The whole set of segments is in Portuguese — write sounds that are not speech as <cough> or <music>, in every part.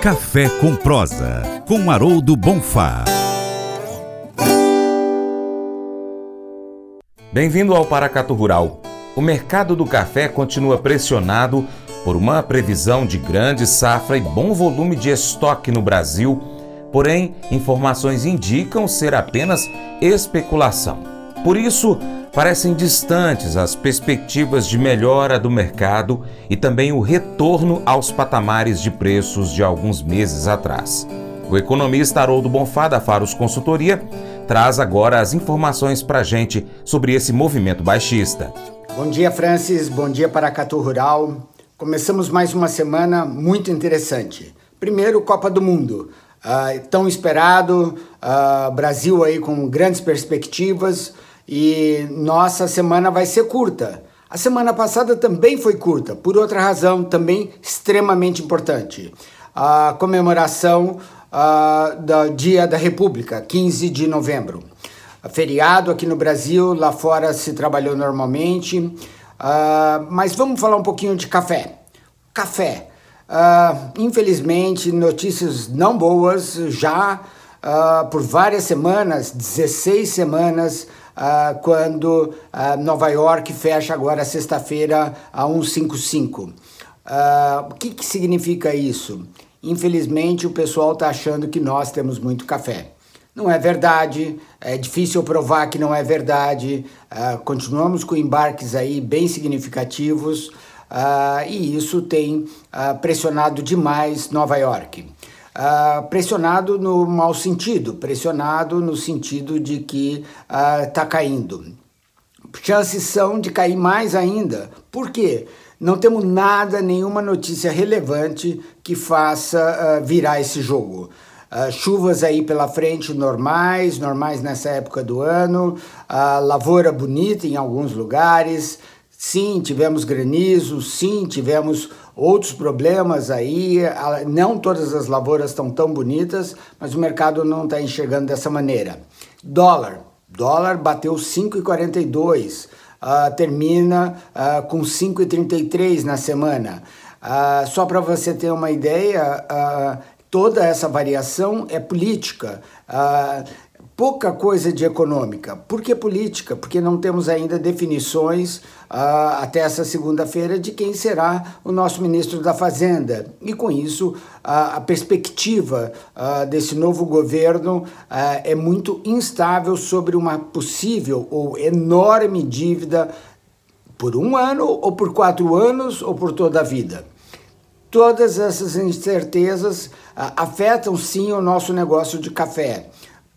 Café com Prosa, com Haroldo Bonfá. Bem-vindo ao Paracato Rural. O mercado do café continua pressionado por uma previsão de grande safra e bom volume de estoque no Brasil, porém, informações indicam ser apenas especulação. Por isso, parecem distantes as perspectivas de melhora do mercado e também o retorno aos patamares de preços de alguns meses atrás. O economista Haroldo Bonfá, da Faros Consultoria, traz agora as informações para a gente sobre esse movimento baixista. Bom dia, Francis. Bom dia para Catu Rural. Começamos mais uma semana muito interessante. Primeiro, Copa do Mundo. Uh, tão esperado, uh, Brasil aí com grandes perspectivas e nossa semana vai ser curta. A semana passada também foi curta, por outra razão também extremamente importante. A comemoração uh, do Dia da República, 15 de novembro. Feriado aqui no Brasil, lá fora se trabalhou normalmente. Uh, mas vamos falar um pouquinho de café. Café. Uh, infelizmente, notícias não boas já por várias semanas 16 semanas uh, quando uh, Nova York fecha agora sexta-feira a 155. Uh, o que, que significa isso? Infelizmente, o pessoal está achando que nós temos muito café. Não é verdade, é difícil provar que não é verdade. Uh, continuamos com embarques aí bem significativos uh, e isso tem uh, pressionado demais Nova York. Uh, pressionado no mau sentido, pressionado no sentido de que está uh, caindo. Chances são de cair mais ainda. Por quê? Não temos nada, nenhuma notícia relevante que faça uh, virar esse jogo. chuvas aí pela frente normais, normais nessa época do ano, lavoura bonita em alguns lugares, Sim, tivemos granizo, sim, tivemos outros problemas aí. Não todas as lavouras estão tão bonitas, mas o mercado não está enxergando dessa maneira. Dólar. Dólar bateu 5,42, uh, ah, termina uh, com 5,33 na semana. Uh, só para você ter uma ideia, toda essa variação é política pouca coisa de econômica. Por que política? Porque não temos ainda definições uh, até essa segunda-feira de quem será o nosso ministro da Fazenda. E com isso, uh, a perspectiva uh, desse novo governo é muito instável sobre uma possível ou enorme dívida por um ano, ou por quatro anos, ou por toda a vida. Todas essas incertezas afetam sim o nosso negócio de café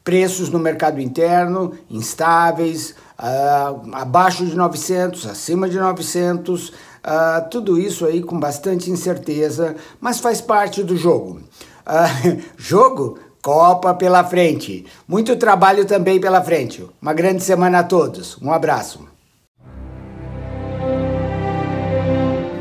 preços no mercado interno instáveis, uh, abaixo de 900, acima de 900, uh, ah, tudo isso aí com bastante incerteza, mas faz parte do jogo. Uh, <laughs> jogo? Copa pela frente. Muito trabalho também pela frente. Uma grande semana a todos. Um abraço.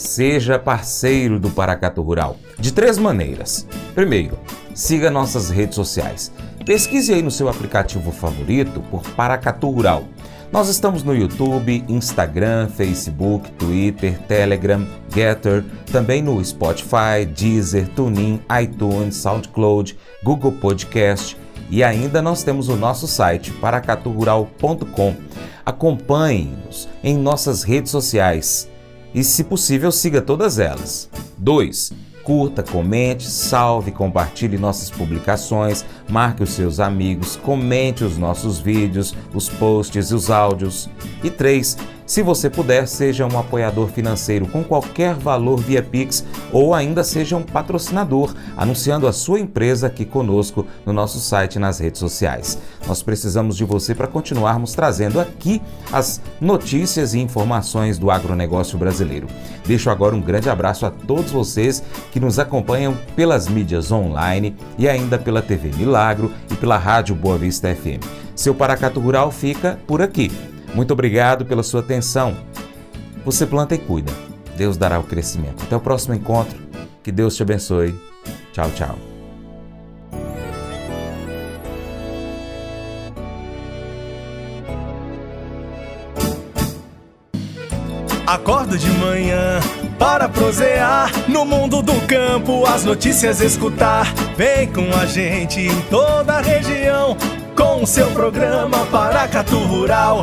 Seja parceiro do Paracato Rural. De três maneiras. Primeiro, siga nossas redes sociais. Pesquise aí no seu aplicativo favorito por Paracatu Rural. Nós estamos no YouTube, Instagram, Facebook, Twitter, Telegram, Getter, também no Spotify, Deezer, TuneIn, iTunes, SoundCloud, Google Podcast e ainda nós temos o nosso site paracaturural.com. Acompanhe-nos em nossas redes sociais e, se possível, siga todas elas. 2 curta, comente, salve, compartilhe nossas publicações, marque os seus amigos, comente os nossos vídeos, os posts e os áudios. E 3. Se você puder, seja um apoiador financeiro com qualquer valor via Pix ou ainda seja um patrocinador, anunciando a sua empresa aqui conosco no nosso site e nas redes sociais. Nós precisamos de você para continuarmos trazendo aqui as notícias e informações do agronegócio brasileiro. Deixo agora um grande abraço a todos vocês que nos acompanham pelas mídias online e ainda pela TV Milagro e pela Rádio Boa Vista FM. Seu Paracato Rural fica por aqui. Muito obrigado pela sua atenção. Você planta e cuida. Deus dará o crescimento. Até o próximo encontro. Que Deus te abençoe. Tchau, tchau. Acordo de manhã para prosear no mundo do campo, as notícias escutar. Vem com a gente em toda a região com o seu programa Paracatu Rural.